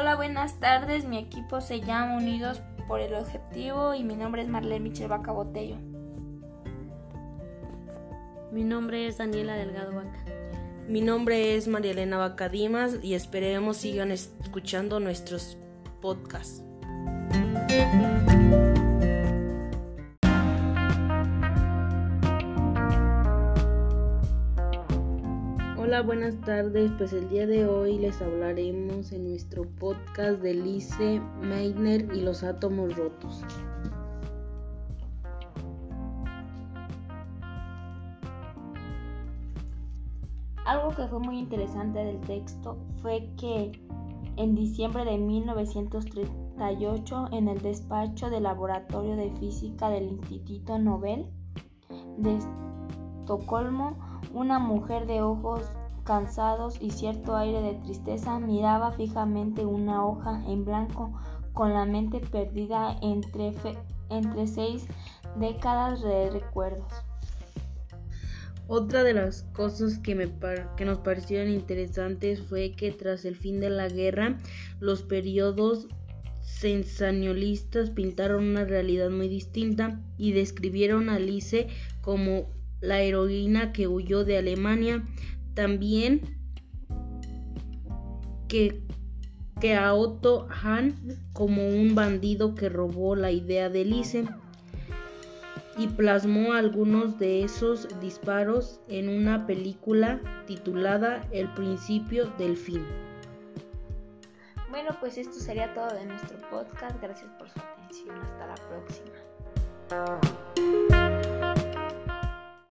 Hola, buenas tardes. Mi equipo se llama Unidos por el Objetivo y mi nombre es Marlene Michel Vaca Botello. Mi nombre es Daniela Delgado Vaca. Mi nombre es María Elena Vaca Dimas y esperemos sigan escuchando nuestros podcasts. Hola, buenas tardes. Pues el día de hoy les hablaremos en nuestro podcast de Lise Meitner y los átomos rotos. Algo que fue muy interesante del texto fue que en diciembre de 1938, en el despacho del Laboratorio de Física del Instituto Nobel de Estocolmo, una mujer de ojos cansados y cierto aire de tristeza miraba fijamente una hoja en blanco con la mente perdida entre, entre seis décadas de recuerdos. Otra de las cosas que, me que nos parecieron interesantes fue que tras el fin de la guerra, los periodos sensacionalistas pintaron una realidad muy distinta y describieron a Alice como la heroína que huyó de Alemania. También que, que a Otto Hahn como un bandido que robó la idea de Alice y plasmó algunos de esos disparos en una película titulada El principio del fin. Bueno, pues esto sería todo de nuestro podcast. Gracias por su atención. Hasta la próxima.